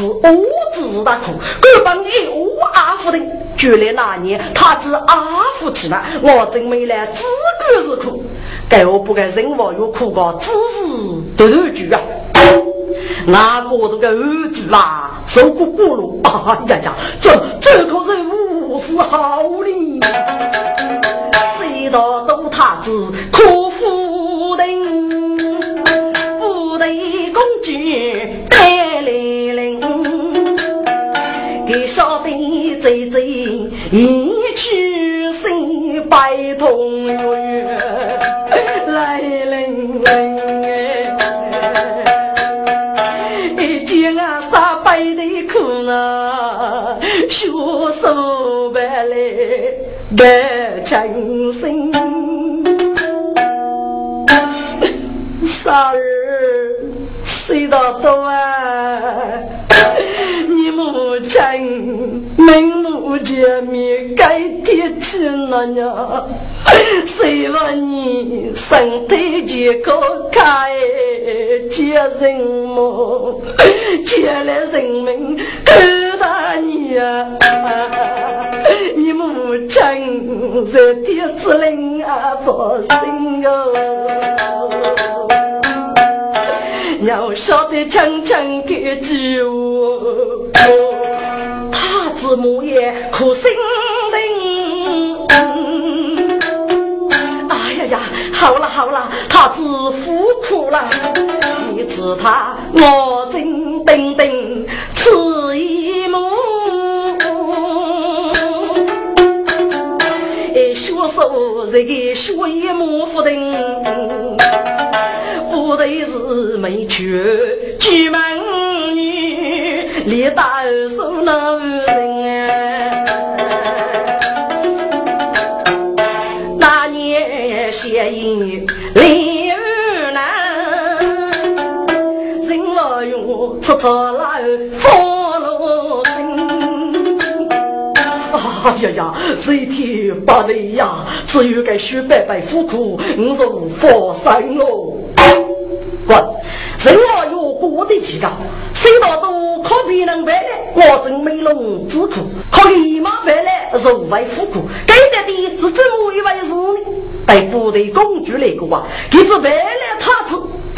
去，他只恶自大苦，各帮一恶阿福的。就来那年，他只阿福去了，我真没来自个是苦，该我不该人亡又苦个，只是多句啊！那我这个儿子啦，受过过路，哎呀呀，这这可是无是好哩，谁道都他子可夫人，贼贼一去谁白同月来领。学手白来干情深，三儿谁道多啊？你母亲明目见面该提起了呢，谁问你身体健康开接人么？接来人民看大你呀！你母亲在天之灵啊发心哟，要晓得轻轻给救我，子母也苦心灵。哎呀呀，好了好了，他子夫苦了，你知他我真等等此一幕。哎，学手这个学一幕不等，不得是没娶举门女，李大手那人哎呀呀，这一天不累呀，只有该许白白苦苦，我就佛山喽。滚！人我有过的几个，谁道都可别能白来，我真没龙之苦，可立马白来是无为苦苦，该得的是这么一回事呢？带部队工具来个啊，给这白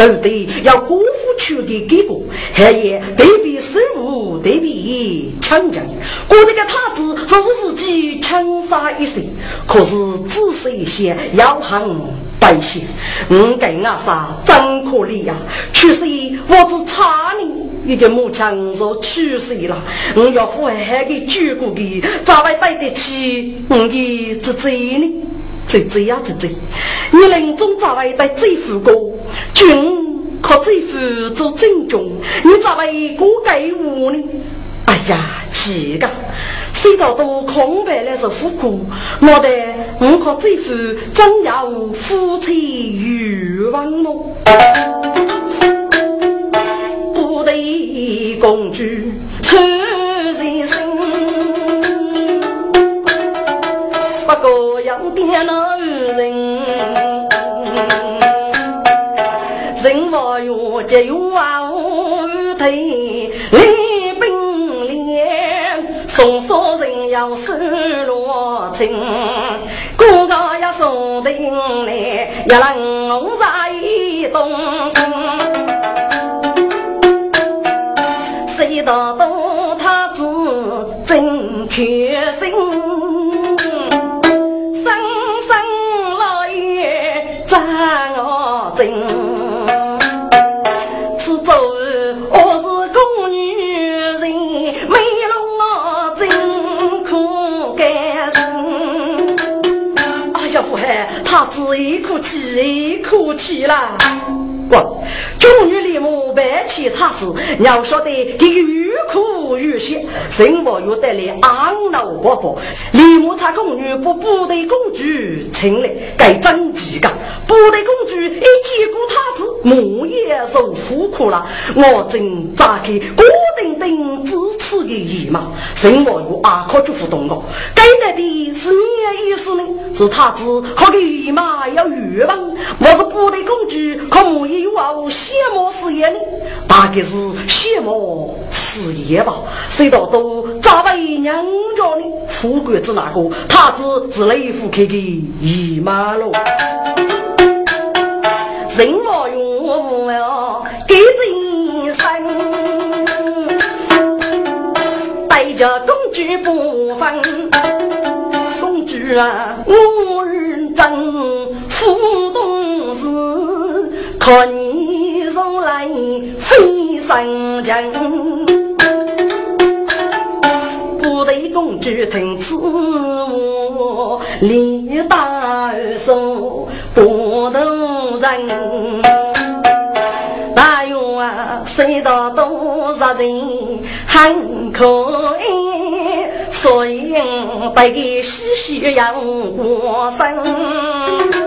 来他子。都得要国府取的给过，还也对比生物，对比强将。我这个太子说是自己强杀一生，可是只是一些要行百姓。我跟阿啥真可怜呀！去世我只差你一个母亲说去世了，我要父还给救过的，咋会对得起我的侄子呢？这这呀这这，你临终咋会带这副歌？君可这副做正中，你咋会过给我呢？哎呀，几个，谁道都空白了是苦苦，我的我可这副真要夫妻欲望么？不得公主不过要点那人，人我有节有啊无退，礼兵连，送送人要收罗情，哥哥要送定来，要让红纱一动心，谁道都他子真开心。只一哭泣，一哭泣啦！我终于立白起他子，要晓得，给个玉苦欲血，生活又带来安老活佛。李木差宫女不部队公主请来，该真几个部队公主一见过他子，母也受苦苦了。我正扎开郭丁丁支持的姨妈，生活又阿可就不懂我。该得的是你意思呢？是他子和给姨妈要欲望，我是部队公主，可木也有啊羡慕死人？大概是羡慕事业吧。谁道都咋为娘家呢？富贵子那个，他子是雷府开的姨妈喽。人我用了给这生，带着公主不分。公主啊，我认真不懂事，可你从来非上将。公主听此话，李大叔不动人。大勇啊，谁道多少人很可爱，所以被给唏嘘要过生。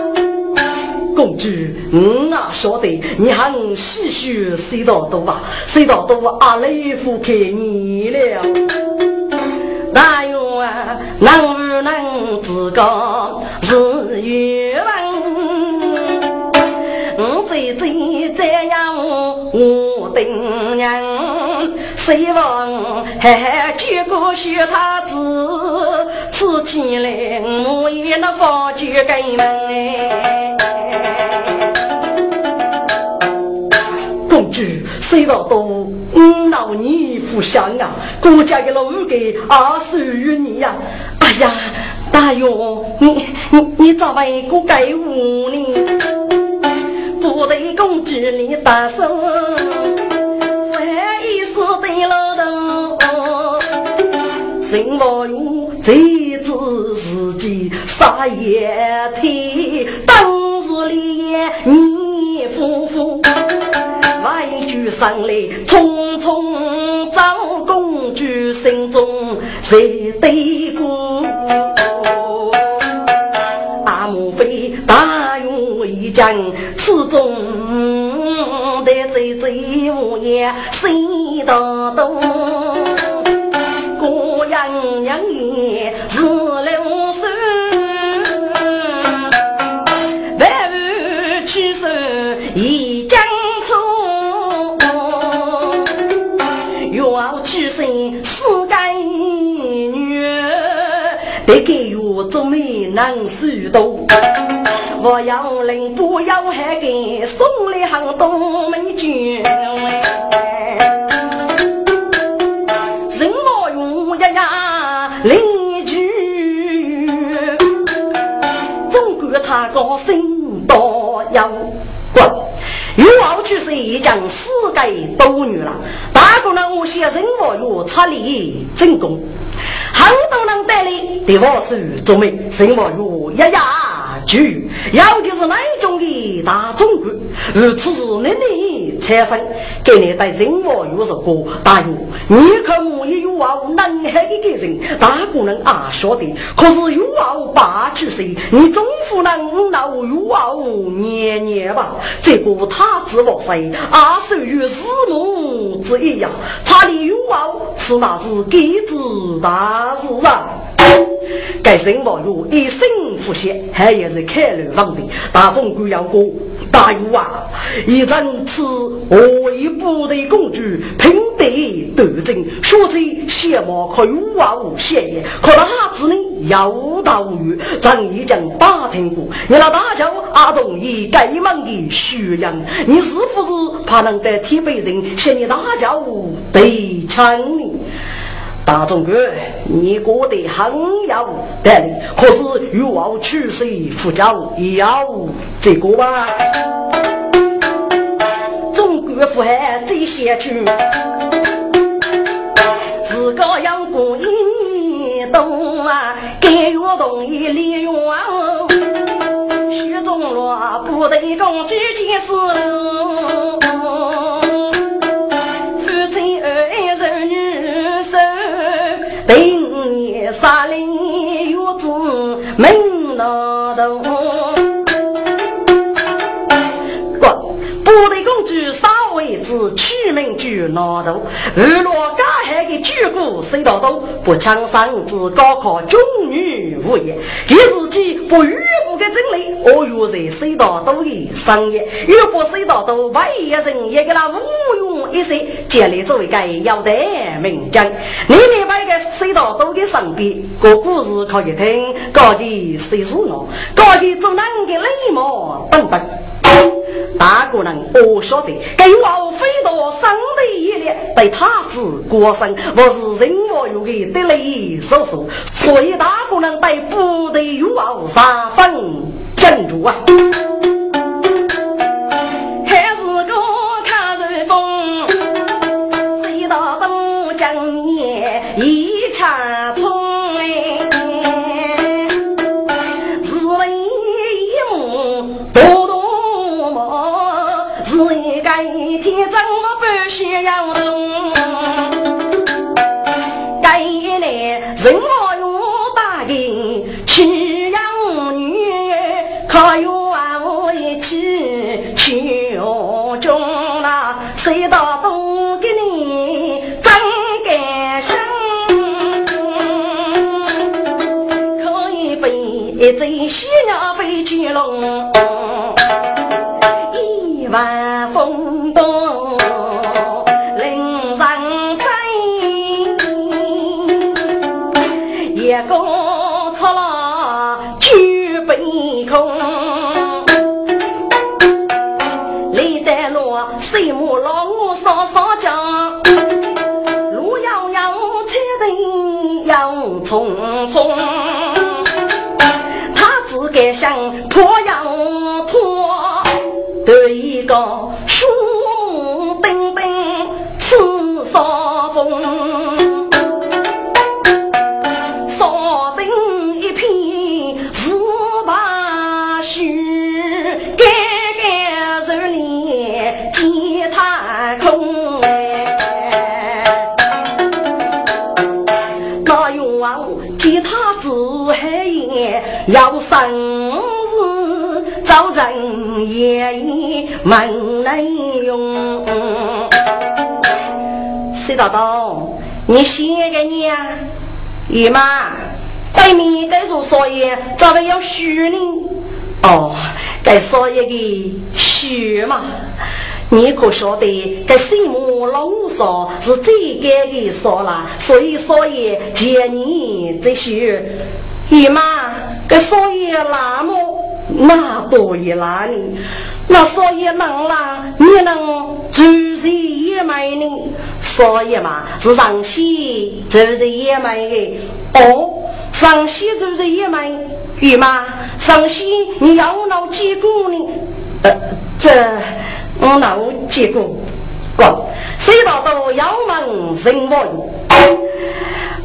公主，我哪晓得你很唏嘘谁道多啊？谁道多阿雷夫看你了。大愿能不能自个是愿望？我最最这样我等娘，希望还结果许他子，吃起来我也能放酒给门公谁道多？嗯，老你福相啊，国家的老给二十余年呀！哎呀，大勇，你你你咋为个给我呢？不得公主你大手，还一说对了头。什么用？这子自己杀也天，上来，匆匆找公主，心中谁对过？阿母妃大勇为将，始终得罪罪无言，谁道东？过样样也得给我做媒能手多，我要人不要还给送来很多美酒。人我用呀呀邻居，总管他高兴多要。又要去是一将世界多女了，大姑娘我先人我有差力进攻。很多人带来对我是做媒，什么哟呀呀，就要的是那种的大中国，而此时你你产生，给你带人我有什么大用？你可我也有啊，南海的个人，大姑娘啊晓得，可是有啊八九岁，你总不能老有啊年年吧？这个他知我谁？二十与四母之一呀，差里有啊，是那是给子大。是啊，该生活有一生福险，还也是开路方的。大众官要过，大有啊！一阵此为部队公主，平得斗争，说起羡慕可有啊无限也。可那子呢？有道无语，咱已经打听过。你那大舅阿东以该门的修养，你是不是怕能在天北人向你大舅对枪呢？大众哥，你过得很有道理，可是又要娶媳妇教，也要这个吧？中国富还最先去，自个养过一冬啊，给我同意利用啊，许中落不得共这件事，平年杀林月子门老头。部队公主三位子取名就拿头，二罗加海的举国谁道都？不抢上子高考中女无言，给自己不语不的真理，我又在水道多的商业，又不水道多外一人也给他无用一些，建立作为个要得名将。你明白个水道多的上边，个故事可以听，搞的谁是我，搞的做哪个内幕等等。大个人，我晓得，给我飞到上帝眼里，被他子过生，我是人我有的得雷叔叔，所以大个人对部队有傲三分珍珠啊。还是个看人风，谁道东江夜一场冲。需要动，该来人我用大的去养女，可有我一起去中啦？谁道不给你真感伤？可以被一只小鸟飞去龙，一晚风要生日找人爷爷门来用。谁道道？你写给你啊？姨妈，对面该做少爷，咋个要许呢？哦，该少爷的许嘛。你可晓得，该西木老少是最该的少了，所以少爷见你这许。姨妈，这少爷那么那多一拉呢？那少爷能啦，你能就是也买呢？少爷嘛是上西就是也买的哦，上西就是也买。姨妈，上西你要闹几个呢？呃，这我闹几个？滚！谁道都要问人问？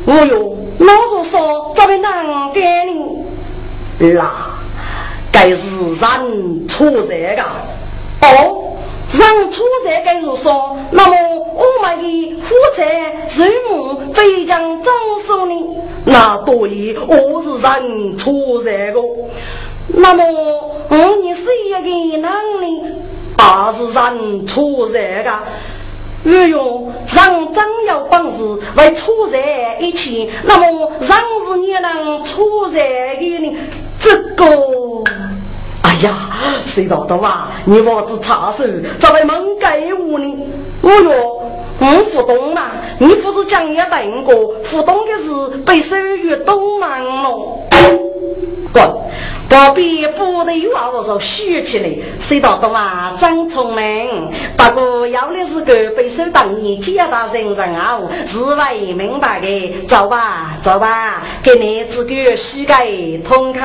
哦哟。老子说：“这位能给你？那该是人出这个哦，人出这个如说，那么我们的夫财寿母非常招收呢？那对于我是人出这个，那么我你是一个男的，还是人出这个？”哎哟，人真有本事，会处在一起，那么人是也能处在一起。这个，哎呀，谁道的啊？你娃子插手，咋会蒙给我呢？哎哟，我不懂嘛，你不是讲也等过，不懂的是被收于东忙了。滚！隔壁部队有娃我说学起来，谁道的啊？真？聪明。不过要的是个被收当年接大人人啊，是为明白的。走吧，走吧，给你这个膝盖通口。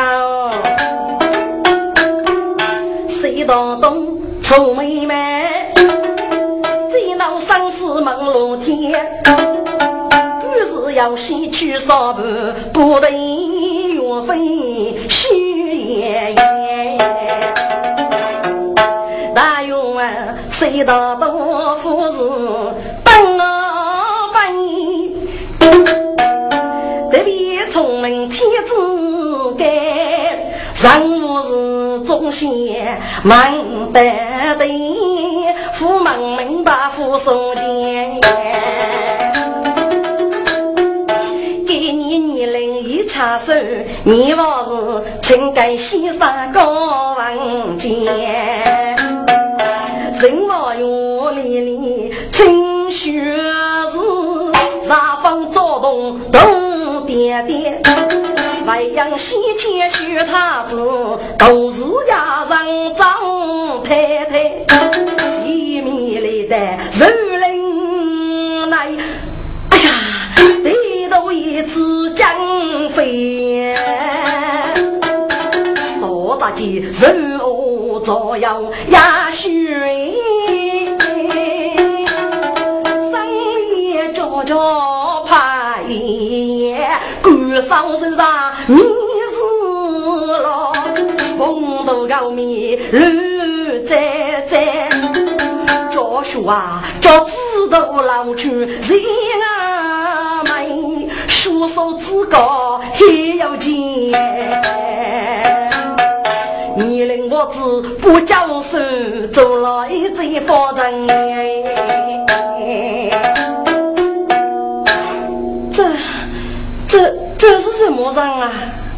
谁道东臭妹妹，最闹生死梦露天。于是要先去上班，不得莫非虚言？大但愿，谁道多富是本我本？得聪明天注定，人物是忠心忙得的，富忙明把富送钱。你我是情感先生高文杰，人我院里里清学子，啥方躁动都点点。外阳西迁许太子，都是家人张太太，大的肉照耀呀雪，深夜悄悄拍，官上身上。你是老红头高面绿在在，教书啊叫指头老去人啊美，书手自高还要尖。你令我子不教书，做了一贼方人。这这。这是什么人啊？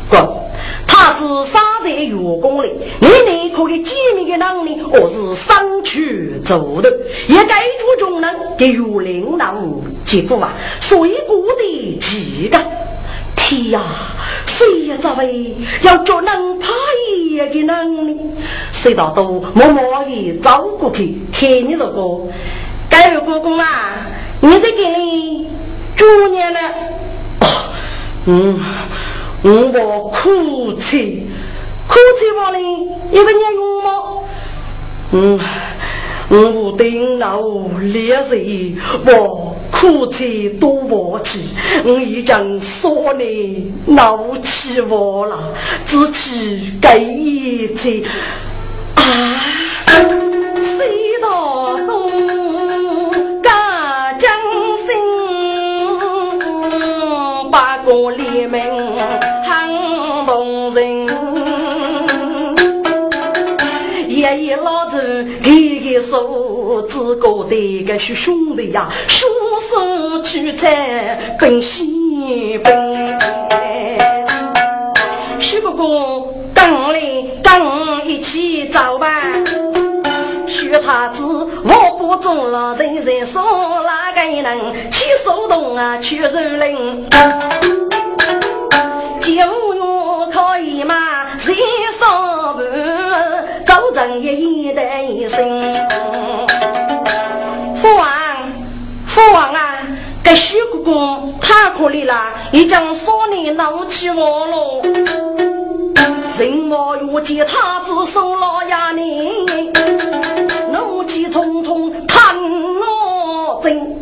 哥，他是杀在月宫里，你你可以见面的能力，我是上去走的，也该出中人给岳领导结果啊，所以过的几个天呀，谁也这位要做能怕一个能力，谁道都默默的走过去看你这个，该有公公啊，你在给你祝年了。嗯，我哭泣，哭泣我哩，一个年用吗？嗯，我顶老烈日，我哭泣多我气，我已经说你闹起我了，自己该一切啊，谁道东家将心把个。名子给个手指高的个是兄弟呀，双手取财奔西奔。徐公公跟来跟一起走吧，徐太子我不做了，人人说哪个人起手动啊，去肉林。九月可以嘛？三上半，早晨一夜的一生。父王，父王啊，这徐公公太可怜了，已经少年闹起我了。人我遇见他只受了压力，怒气冲冲看我真。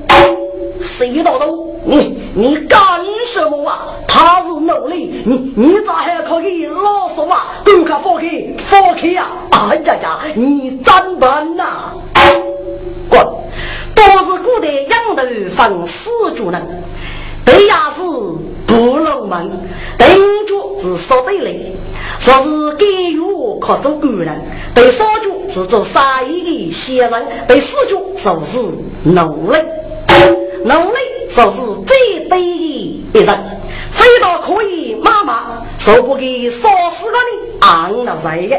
谁道都你你干什么啊？他是奴隶，你你咋还可以啰嗦啊？给他放开，放开呀！哎呀呀，你真笨呐！滚！都是古代养头放死主人，对呀是不入门，对主是说对嘞，说是给予可做官人，对少主是做生意的闲人，对四主就是奴隶。奴隶就是最卑的一人，非到可以妈妈受不给杀死个你昂了谁的，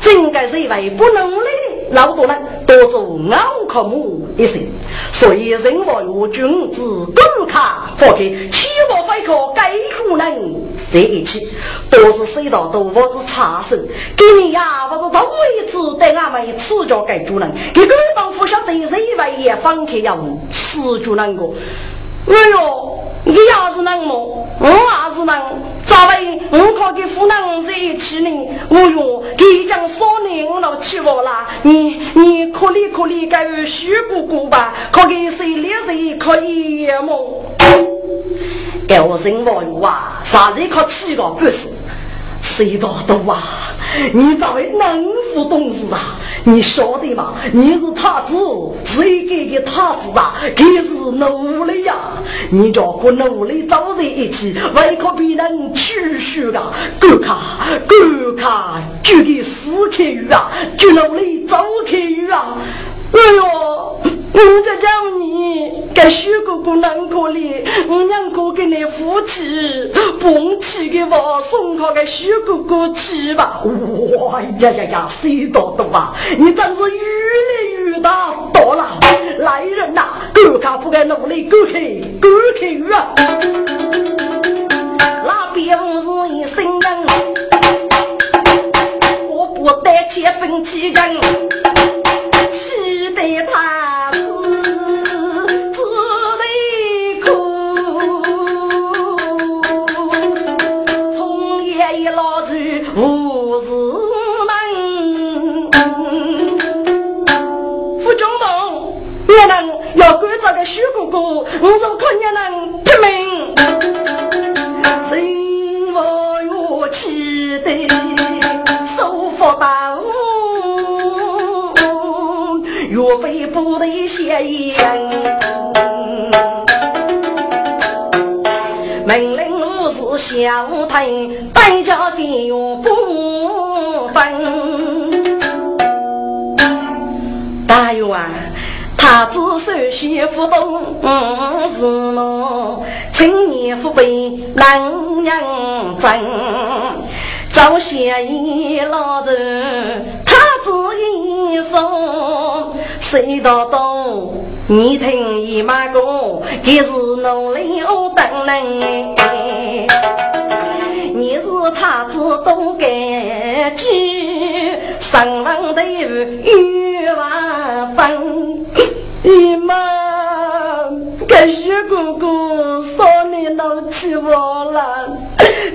真该是为不能力的老多人多做熬可母一些，所以人我有君子公卡放开，欺我非可该主人在一起，都是谁到都我是差生，给你呀我是头一次对俺们赐教该主人，给官方不晓得谁为也放开要施主人个。哎呦，你要是能么？我也是能。咋会？我可给夫人在一起呢？我用，给讲少年我老欺负了。你你可怜可怜个徐姑姑吧？可给谁烈谁可以么？给我生活用啊，啥人可欺个不是？谁道多啊？你这位能副董事啊，你晓得吗？你是太子，谁给的太子啊？可是奴隶呀！你叫不奴隶走在一起，为可别人取血啊？够看，够看，就给死开鱼啊！就奴隶走开鱼啊！哎呦！我在叫你，给徐哥哥难过了。我两个给你夫妻蹦起的话，送他给徐哥哥去吧。哇呀呀呀，谁多多啊？你真是越来越大多了，来人呐！哥卡不该努力，哥去，哥去啊！那边是一生人，我不带钱分起人，气得他。早先一老人，他子一说，谁道懂？你听姨妈讲，也是努力我等人。你是他子多感激，上房的一万分。姨妈，徐哥哥少你老气我了，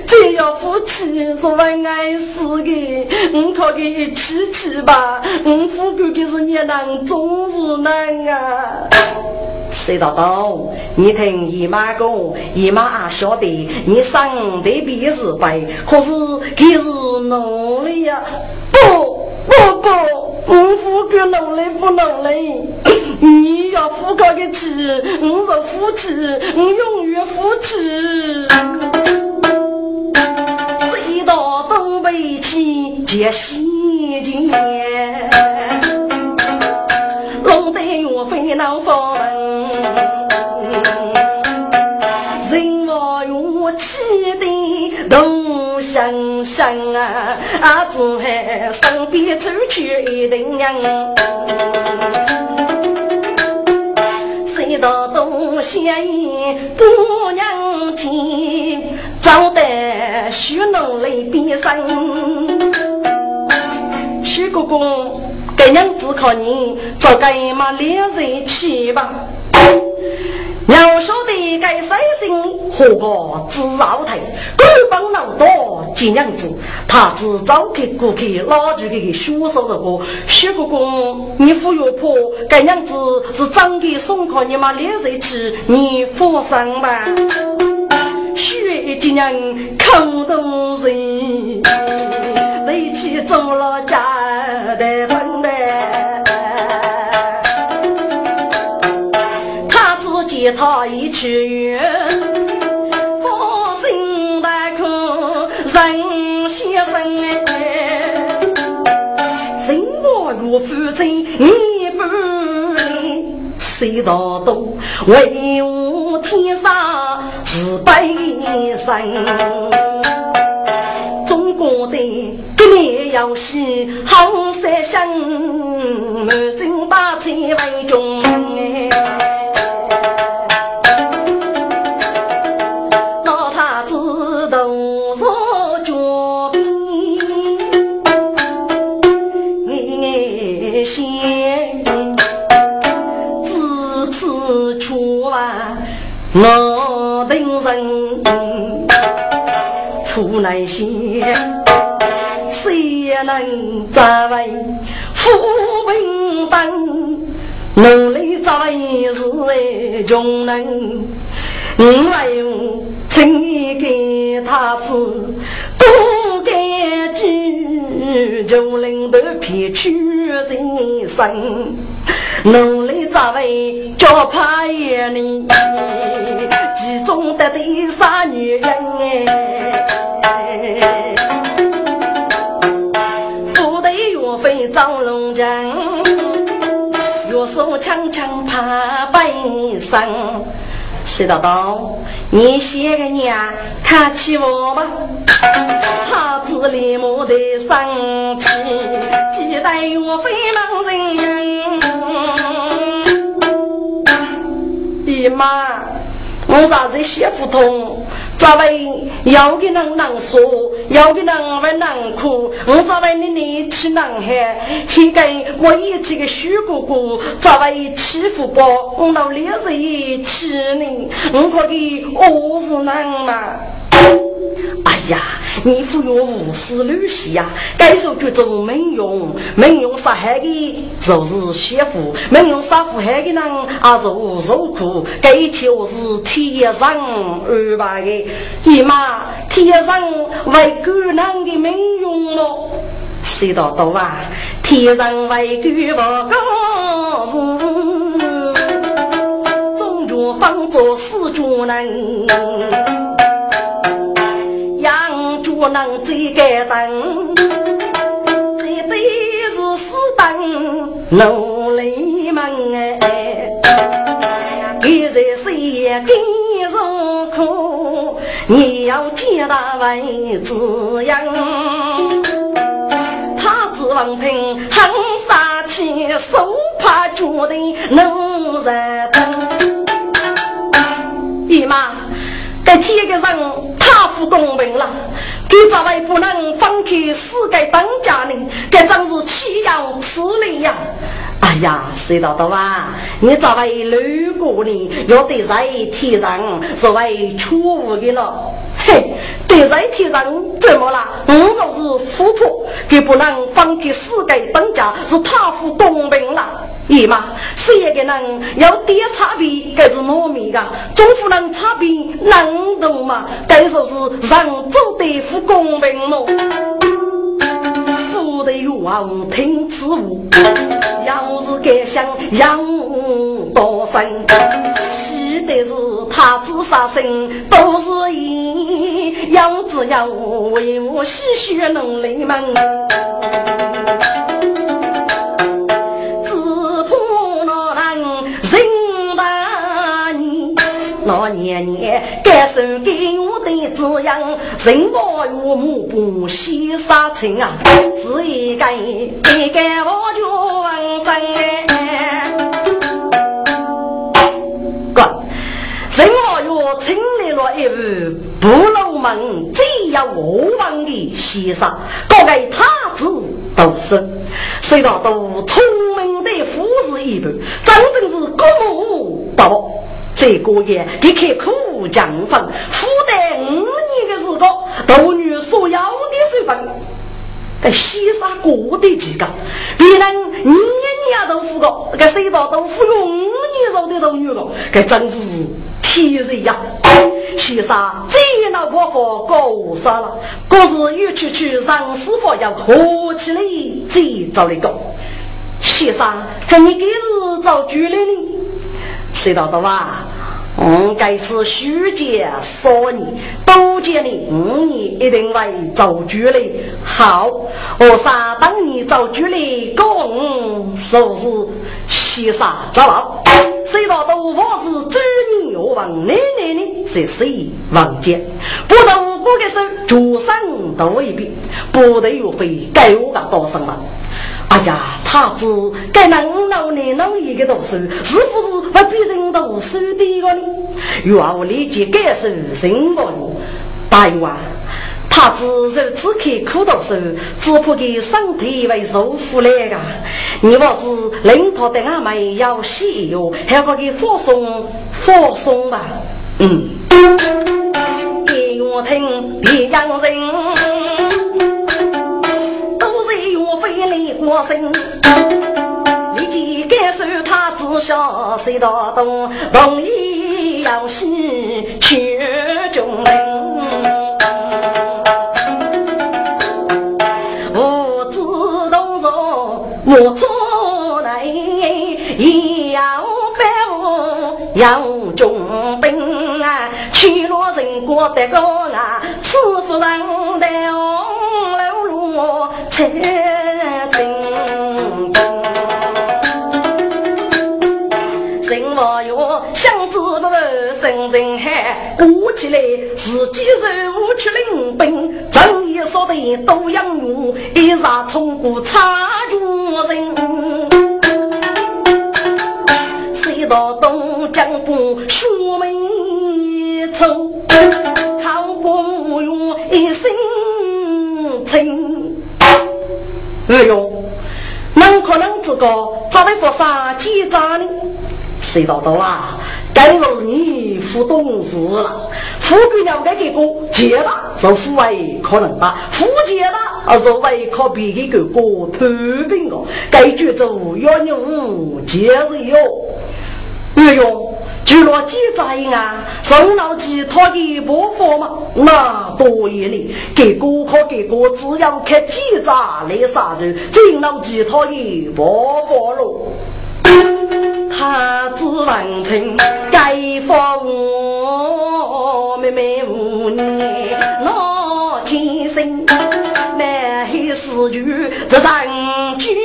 这要夫妻是为爱死的，我靠给一起去吧，我夫哥哥是你能终日难啊。谁大道？你听姨妈讲，姨妈也晓得你生的比是白，可是可是奴隶呀，不不不，我夫哥努力不努力？你要富哥的气，我是夫妻，我永远夫妻。谁道东北去接西身边走去一定人。到东县一姑娘亲，找得许奴来边上。许公公，该娘只靠你，早该嘛两人去吧。要晓得该三心何个知绕台，官帮老多见娘子，他只招客过去拉住给学手这个徐公公，你扶岳婆，该娘子是长给送靠你妈两岁去，你放心吧。徐金娘口都是，你去做了家的本他一去远，放心大可人先生哎，心我如负债你不理，谁道多为我天上是悲生。中国的革命游戏好三生，满京八千为中哎。出难些，谁能在为富平等？努力在是穷人，我为情义给他子多感激。就领头撇去人生，努力咋为叫怕爷呢？其中得的三女人哎，不得岳飞张龙江，岳手枪枪怕背上。谁道道？你写个娘看起我吧，他子立马的生气，期待我飞忙人人。姨妈，我啥子写不通？咋为要给人难说，要给人为难哭？我咋为你你去难喊？还给我一起个许哥哥，咋为欺负包我老烈日一起呢？我可给何是难嘛？哎呀，你服用无私女婿呀！该说句做没用，没用杀害的就是媳妇，没用杀父害的人啊就受苦。该一切我是天上安排的，姨妈天上为狗人的没用咯。谁道道啊？天上为狗不高是，中国方做四主人。不能再改灯，这对是死等努力们哎，给在谁也给受苦，你要见他为滋养。他指望凭很杀气，手怕脚的能人等。姨妈，该天个人太不公平了。你咋位不能放开世界当家呢？该真是岂有此理呀！哎呀，谁道道啊？你咋会路过呢？要对在天上是为错误的了。嘿，对在天上怎么了？我就是富婆，给不能放弃世界当家，是太不公平了。姨妈，谁也个人要点差别，该是糯米的，总不能差别能懂嘛？该说是人走得不公平咯。不得王听此话，要是敢想养多生，喜的是他自杀生，都是因要只要为我吸血能力们。年，该受给我的滋养，人保岳母不惜杀亲啊，是一个一个我就完生哎。哥，人保岳成立了一位不老门，只要我王的先生，各个他子都是，谁道都聪明的富士一般，真正是公务到。这个月，你开苦将分，负担五年的时光，斗女所要的水分，该西沙过的几个，别人年年都付个，该谁道都付用五年肉的斗女了，该真是天人呀！西沙这老婆婆搞啥了？可是又去去上师傅要合起来最早的个，西沙看你给是找主人呢？谁道的哇？我该是虚假说你，多见你五年一定会做主的。好，我啥当你做主的，公说是西沙走了。谁道都我是主你我王奶奶呢？是谁王家？不得我的手，主上都未必，不得有非该我个多生了。哎呀，他子该能老呢，老一个读书，是不是会比人读书的个呢？愿我理解该是什么大王，他子如此刻苦读书，只怕给身体为受苦来个。你若是领导的俺们要西哟，还可以放松放松吧？嗯，给我听，别让人。李国生，立即感受他知晓谁道东，容易要西去中人。无知我出来也要保护杨起来自己手去领兵，正义说的都养我，一杀冲过插军人。谁道东江不学眉愁，靠不用一身轻。哎呦，能可能这个咋会发生几扎呢？谁道道啊？该是你不懂事了。富贵了该给哥结了，是富为可能吧？富借了，而是为可比一个个头病哦。该举走要你五借是哟。哎呦，就若记载啊，上脑记他的不法嘛，那多一呢。给哥可给哥，只要看记载来啥子，真脑记他的不法喽。他只闻听该发我妹妹无念，我天生难黑死句这三句，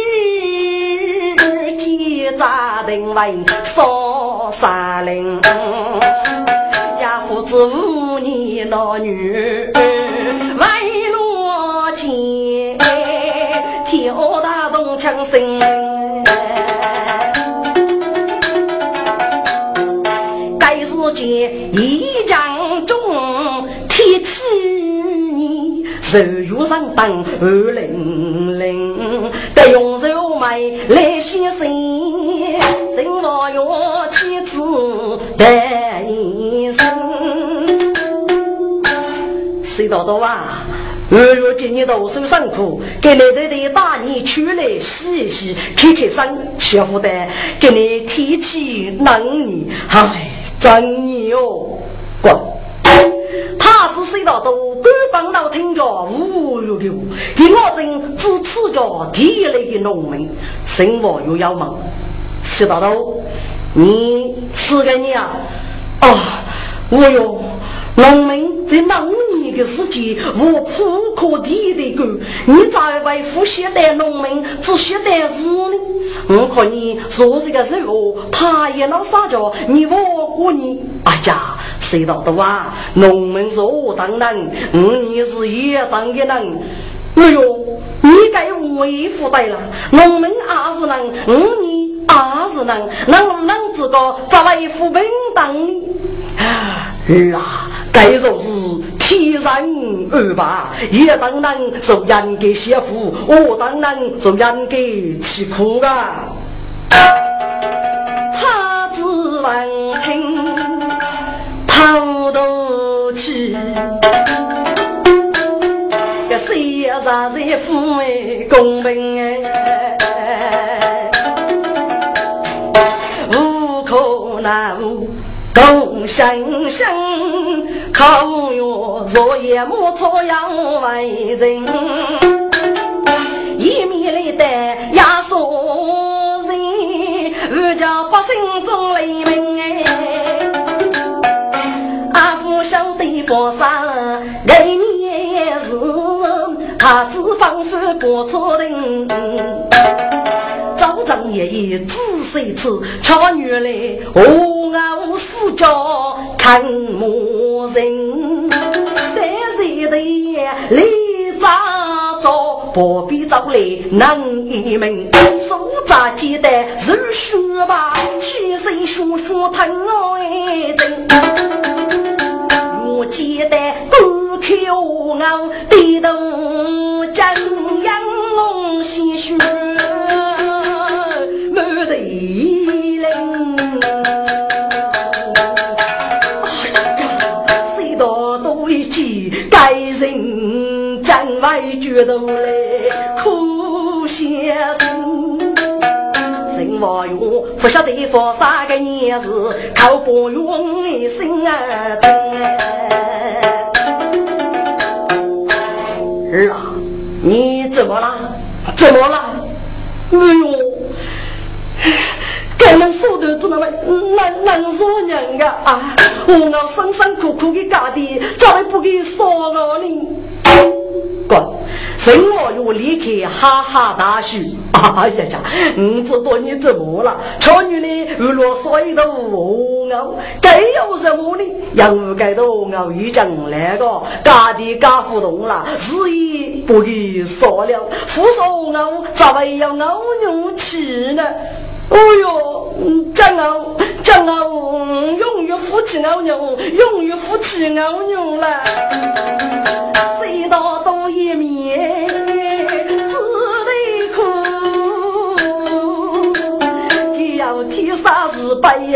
几扎定为少杀人，呀父子无年老女为罗间，跳大东枪声。上当二零零，得用肉眉来写生，生我哟妻子得一生。谁道道啊？二月今年读书辛苦，给你的的大你出来洗一洗，开开身，小福的给你提起能你，哎。真牛，滚！他只睡到都都帮到听着无有的，给我真只吃着地里的农民，生活又要忙。吃到都，你吃给你啊？哦，我哟。农民在农年的时间无铺可地的狗，你咋为富现代农民只写代字呢？我看你说这个时候，他也老撒娇，你我过你。哎呀，谁道的哇？农民是我当人，你是也当的人。哎呦，你该为富代了。农民也是人，你也是人，能能这个咋为富平等？儿啊！该说是天上二八，也当然受人给媳妇，我当然受人给吃苦啊。他只闻听头都起，这谁呀？谁父为公平哎？无可奈共声声，靠哟昨夜莫错杨为人，一面来的压缩人，二家百姓中雷鸣哎，阿父相对佛山给你是，他只仿佛不错人。张爷爷仔细吃，巧女来我傲四角看魔人。但是的李扎着不必找来能一门，手扎鸡蛋是血吧？七岁叔叔疼我一针，我记得不口咬，低头将养龙戏血。外觉得嘞苦先生，生活用不晓得发啥个年子，靠不用一生啊儿啊，你怎么了？怎么了？哎呦，该能说的怎么会能能说人个啊？我那辛辛苦苦的家底，咋会不给说了呢？滚！生我又离开，哈哈大笑。哎呀呀，不知道你怎么了？瞧你的娱乐水都无熬，该有什么呢？养该都熬一讲那个，家的家互动了，日夜不给说了。扶手熬，咋会要熬牛吃呢？哦哟，讲熬讲熬，永远夫妻熬牛，永远夫妻熬牛了。谁道杀是白心，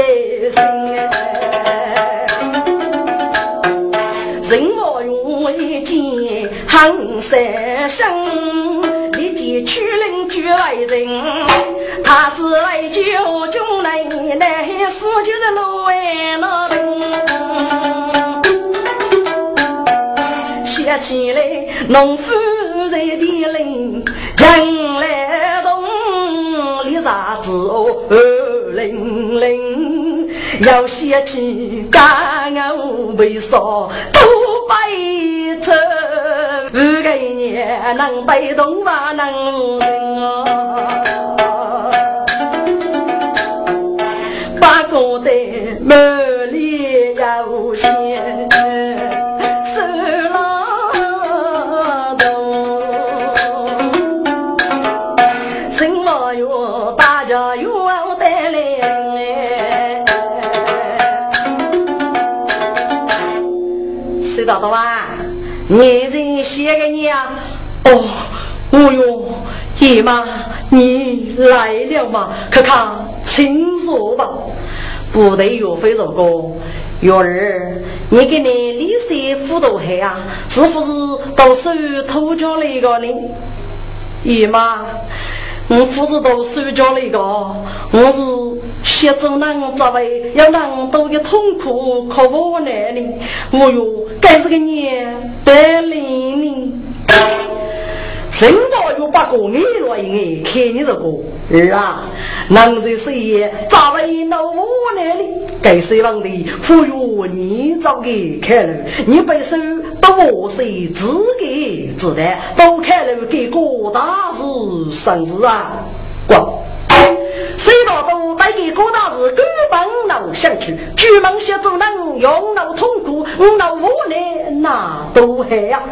人我用一见恨三生，立即取令举来人。他只为救军来，来死就是路为那病。想起来农夫在地里，人来动，立啥子哦？零零，要想起干我为啥都白走？五个年能被动吗？能啊？我的满脸有心，谁道道啊？你人写给你啊？哦，哦哟，姨妈，你来了吗？看看，请坐吧。不得岳飞这个月儿，你给你李师傅都黑啊？是不是都是偷家那个呢？姨妈，我父子都收家那个，我是协助人作为要人多的痛苦可无奈呢。我哟，该是个年得理呢。生活有八个，爱来爱看你这个儿啊！能在岁月咋为那无奈哩？该谁让的？富裕你早给看了，你背手都我谁自给自得，都看了给郭大师生日啊！滚！谁道都带给郭大师根本闹想去，举梦写做人用脑痛苦，闹无奈那都还呀！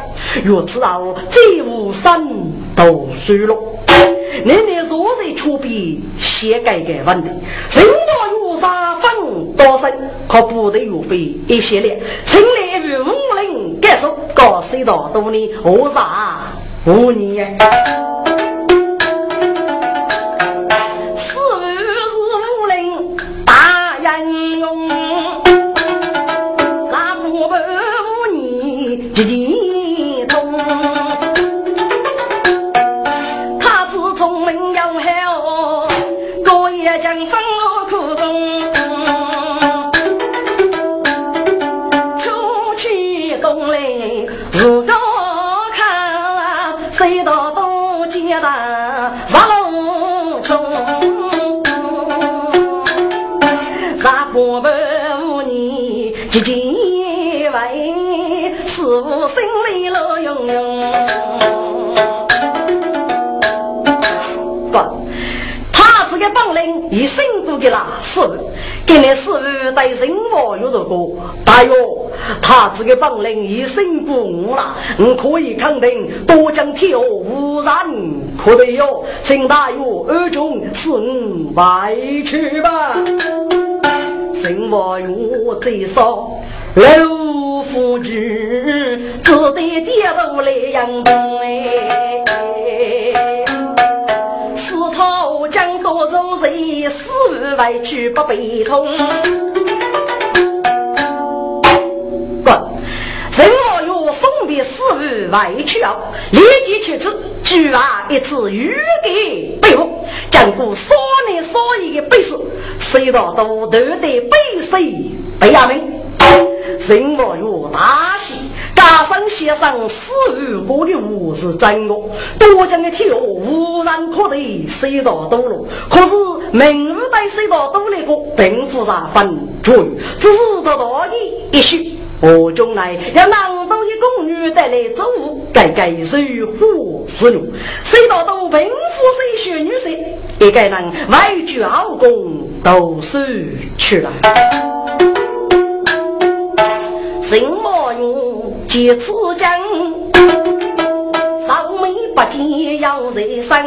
若知道再无山都水了，你你若在出笔写改改问题，人多有啥分多深，可不得有费一些列。请来与武林感受，告谁道都你何啥无你？一给那师傅带人物有这个，大哟，他这个本领一生不误了，你可以肯定多将天下无人可得哟，请大哟二中是你外去吧，生活有最少老夫子，只得跌头来扬东哎。将多做人，死委屈不悲痛。滚！人我有送的死委屈啊，立即去此，举啊一次预给背后，将过少年少爷的背事，谁道都都得背谁背下命。人我有大喜。大圣先生死于过的物是真的，多讲的天无人可得谁道多了。可是明日带谁道多了个，并不啥分主，只是得到义一许。我将来要让东一宫女带来走物，该该如何使用？谁道都贫富谁学女婿，也该能外居后宫都是去了。什么用几次讲？少眉不见要人生。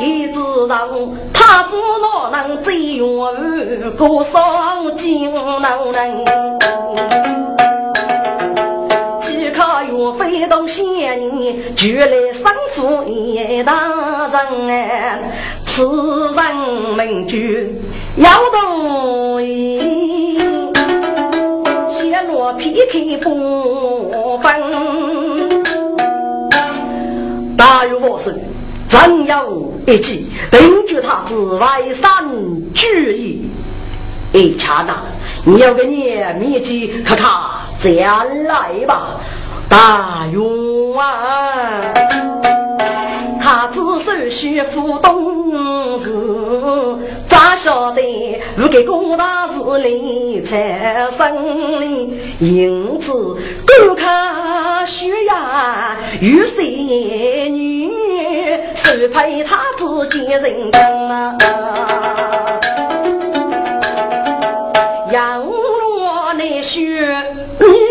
一知道他知哪能追远，多少金老人。只可愿飞动仙人，俱来生父一大人。此人名句要同意。落皮皮不分，大有我生，真有一计，定住他之外山聚义。一刹那，你要给你秘籍，可他再来吧，大勇啊！他只是学府懂事，咋晓得不给公大事理财生哩？银子观看学呀，有些女是配他自己人啊。杨罗那学女罗。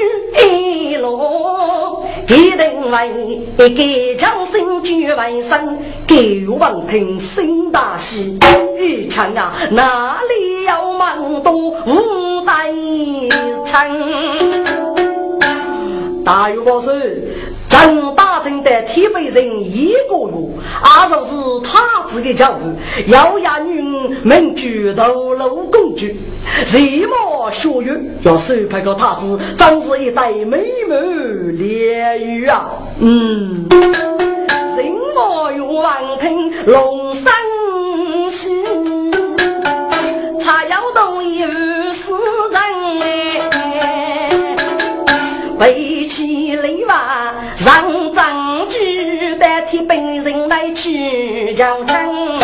一定为一个将心举为生，给王庭心大喜。一唱啊，哪里有忙多无代称？大有宝是正打听的天北人一个月，二就是他自己教育，要养女名举头颅公主，什么学语要收拍个他子，真是一对美满连语啊！嗯，什么愿望听龙生喜，才要懂有诗人背起雷娃，让张举代替本人来去交城。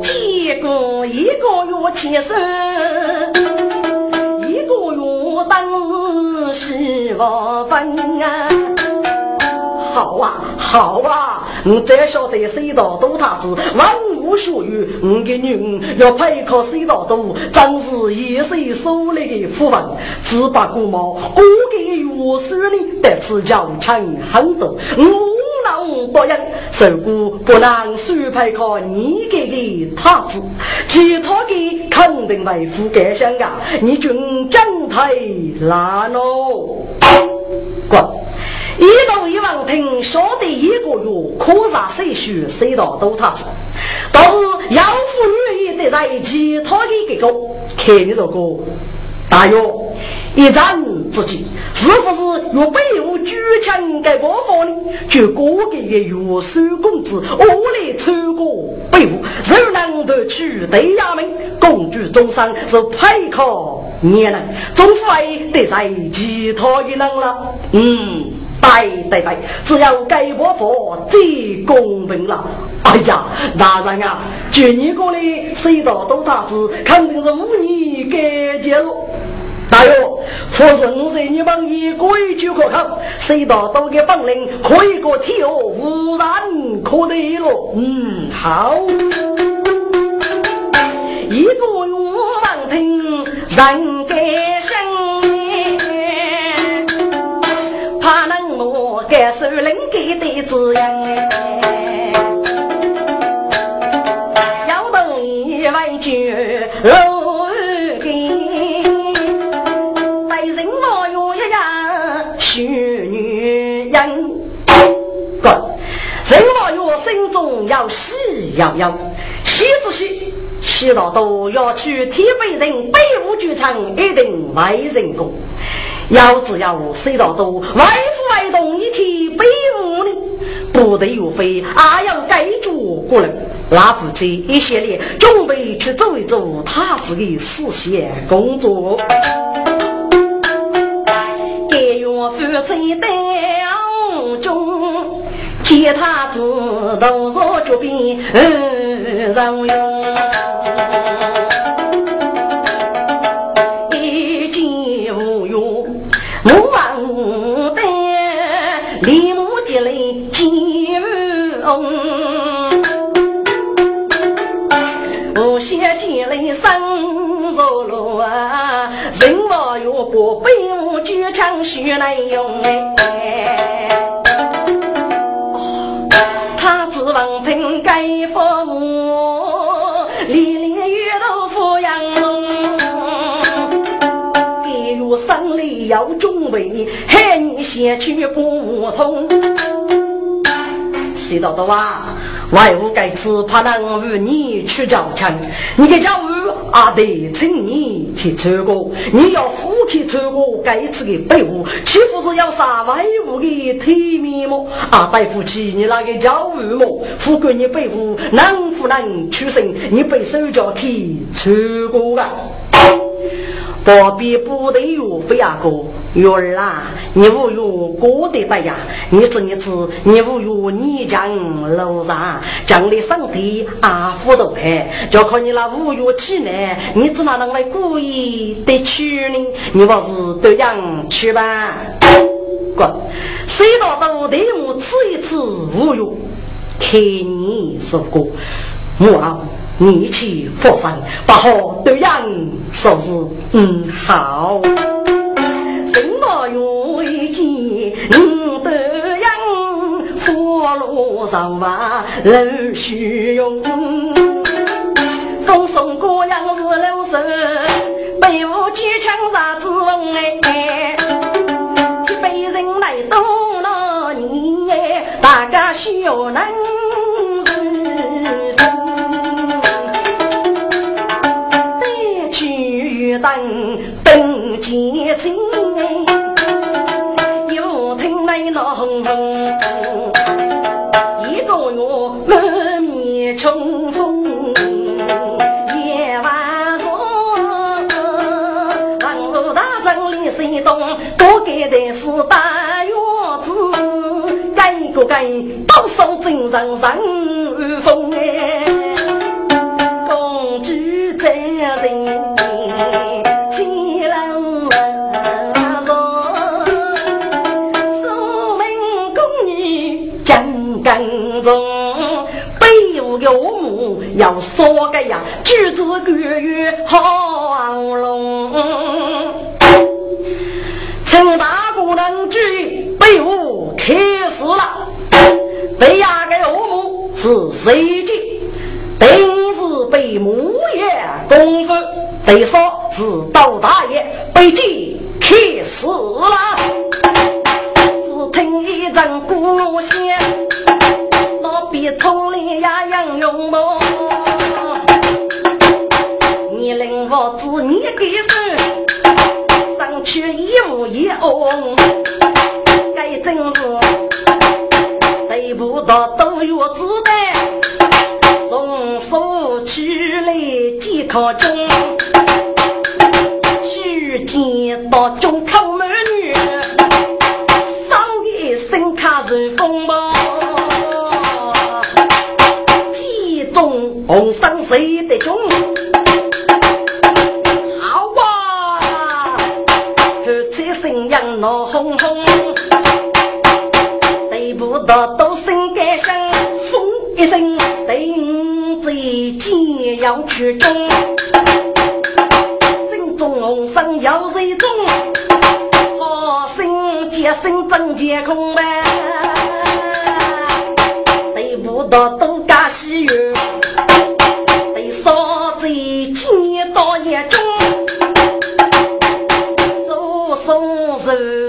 结果一个月起身，一个月当十万分啊！好啊，好啊！你再晓得水道多他子，万物学语，你的女要配靠水道多，真是一世受来的福分。只把国毛，我给岳书里得此教强很多，我老多人，受过不能输配靠你给的他子，其他的肯定为富盖相啊！你军将太难喽，滚！一到一望听，晓得一个月可啥谁学谁道都他子，倒是要妇女也得在其他的这个看你这个大约一战之际，是不是若背后举枪给国防呢？就各个的岳守公子，我来穿过背后，若能得去对衙门，公主终身是配靠你呢？总会得在其他的人了，嗯。对对对，只要给我佛最公平了。哎呀，大人啊，就你过来，谁道都大子，肯定是无你改结了。大哟，佛神在你们一规矩可靠，谁道都给本领，可以个天哦，无人可得了。嗯，好，一个愿望听人改生。能我给首领给的滋养哎，要等一万句老给，待人我有一样许女人。哥，人我有心中要喜洋洋，喜之喜，喜到都要去天北人北无剧场一定为人工。要只要谁到多，外父外动一提北屋呢，不得有非，还要盖住过来。那夫妻一系列准备去做一做他自己事业工作。该岳父在当中，见他子都若脚边人用。我有不被我举枪许来用哎，他指望凭盖房屋，里里月都富养龙，比如生里要中位，害你先去不通，谁道的哇？外务该吃，怕能与你去交钱。你给家务啊，得请你去穿过。你要夫去穿过该次的被务，岂不是要杀外务的体面么？啊，带夫妻你那个家务么？富贵你被务能不能出身？你被手脚去穿过啊？不必不得有飞啊哥，月儿啊，你无有过得白呀？你是你知，你无有你将楼上将的身体啊扶到海，就靠你那无有气呢？你怎么能来故意得去呢？你不是都样去吧？滚！谁道都得我吃一次无有，看你是个母啊！你去佛山，不好对人说是嗯好。什么愿意见得人佛路上啊老虚荣。风送过杨是老手，被我举枪杀子龙哎。一辈人来多了你哎，大家需要能。等等见亲，又听来闹哄哄，一个月满面春风夜晚霜。王府大帐里谁懂？多给的是大院子，盖个盖多少真人人风哎，公主在人。有母要说个呀，举子月月好龙，请大姑娘注意，备武开始了。对呀，个岳母是谁家？定是被母爷功夫。得说是刀大爷被击开始了。只听一阵鼓锣响，呀杨勇猛。我知你的手，上去一无一翁，该真是得不到都有子弹，从手取来几颗钟，去见到中口红生谁的中。闹哄哄，对不到都心肝声，风一声，对五贼剑要去中，正中红绳要谁中？好心接心真空呗，对不到都干喜悦，到眼中。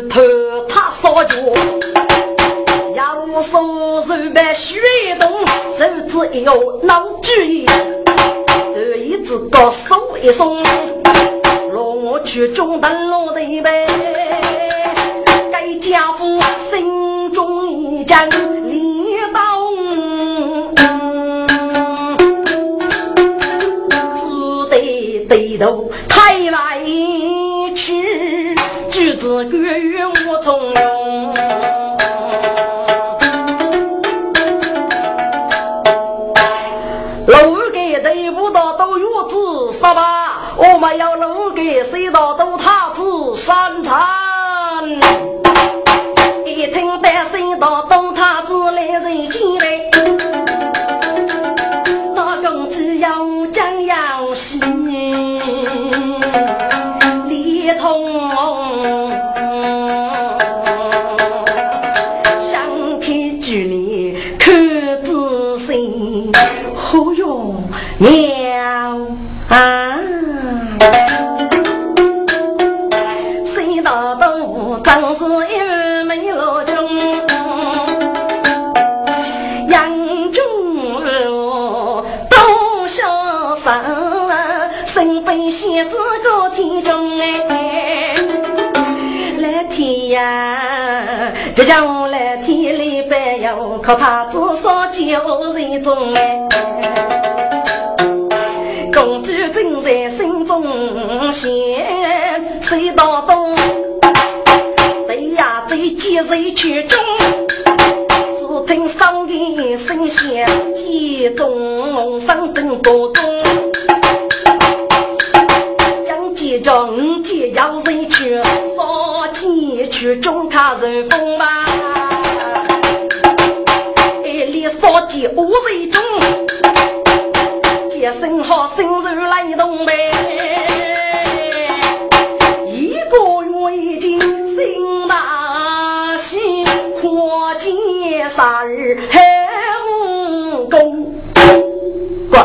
头他烧脚，要手手把血动，手指一摇脑主意，头一只高手一松，让我去中等落地呗。该家父心中一惊，一刀。低头抬来去，举子远远我从容。白哟，靠他至少九人中哎。公主正在心中想，谁道东？对呀，最急谁去中？只听上的声响，急中声震多中。将急中急要谁去？少急去中看人风吧。里少急无人中。生好生日来动呗，一个月已经新大喜，跨界三日很功。滚！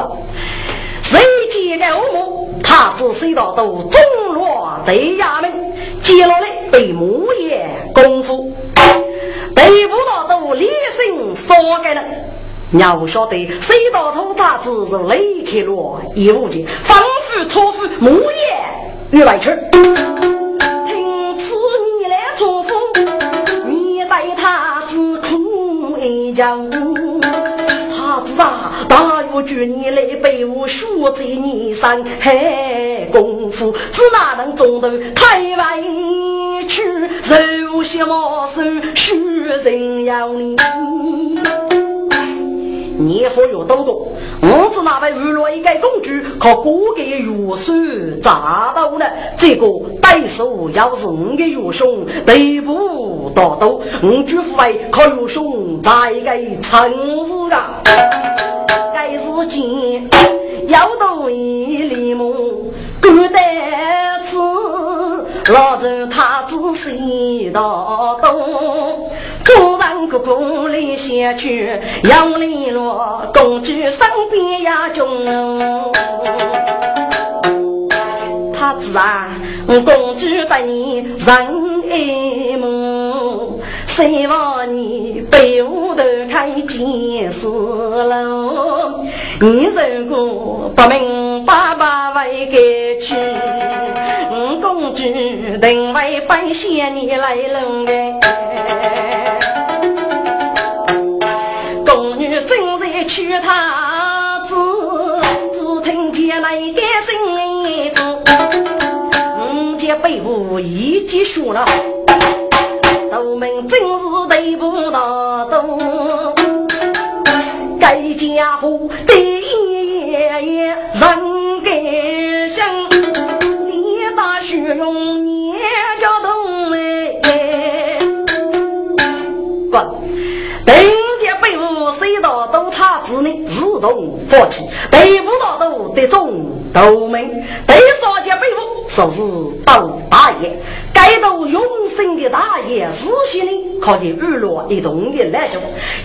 谁接了我？他只谁道都中落对衙门，接落来被木业功夫，对不到都连声说给了。你不晓得，谁道土他只是雷克罗一物件，仿佛错付木叶与外去。听此你来错付，你待他只苦一将。他子啊，大约举你来被我输在你身，嘿功夫，只哪能中头太委屈，手些毛手虚人要你。年富有多多，我只那位娱乐一个工具，靠各个元素砸到了。这个对手要是我的元凶，对不大多，我祝福为靠元凶再给城市啊！该是间要多一里木，孤单子。老子他子谁道东？主人哥哥来相去，杨丽罗公主身边呀中。他子啊，公主对你人爱慕，希望你背后头看见事喽。你如果不明白，爸为该去。公主定为半仙你来弄哎，宫女正在娶她子，只听见那一个声子，五姐背后一结束了，都门真是对不到东，该家伙第一夜人动放弃，对不到都得中斗门，对上家背后说是当大爷，该到永生的大爷，自信的靠近娱乐一动的来着，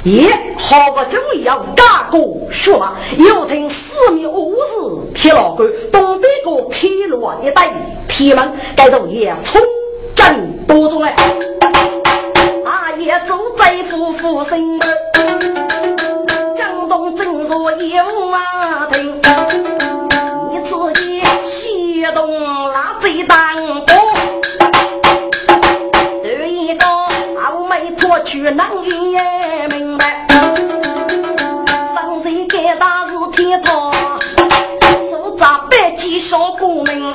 也好不中要干过学嘛，又听四面五子铁老官东北个披罗一带。铁门盖头也冲阵多中来，大爷走在夫妇身门，江东正若一马亭，你自己西东拉贼当波，对一个傲眉脱去难也明白，上谁给大事天堂，手扎白鸡小过门。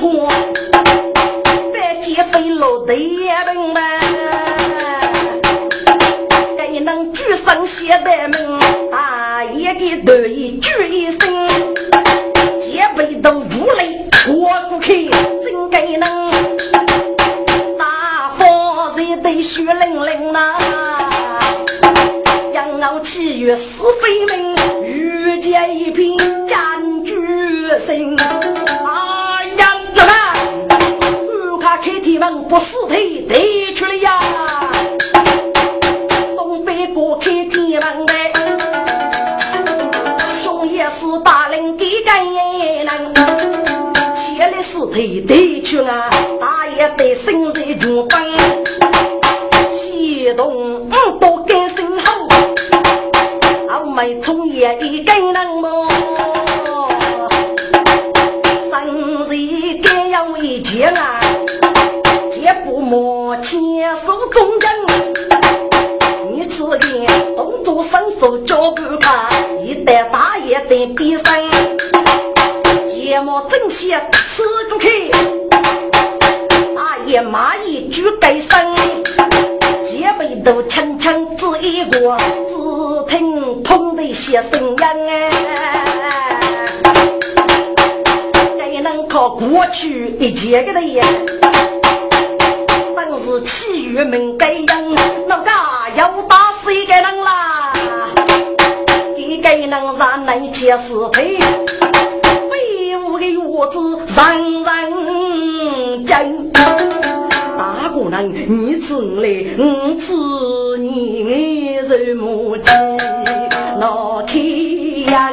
我，白肩飞落地门门，该能举上写的门，大爷的头一举一声，肩背都无泪过不去，真该能大风热得血淋淋呐。傲气与是非门，遇见一片占据心。看开天门不死腿得去了呀！东北过开天门的，兄也是大人给干人，前来死腿得去啊！大爷得生在军帮，西东多根生好，俺们从业一根人不莫牵手中人。你此言动作伸手脚不快，一旦大爷得必胜。节目正线吃过去，大爷骂一句该声，姐妹都轻轻吱一个，只听痛的些声音哎。能靠过去一截个的呀，当时气郁门该人，老家要打死一个人啦，一个人让人接死腿，威武的院子人人敬。大姑娘，你吃来，我吃你，什么鸡？老开呀！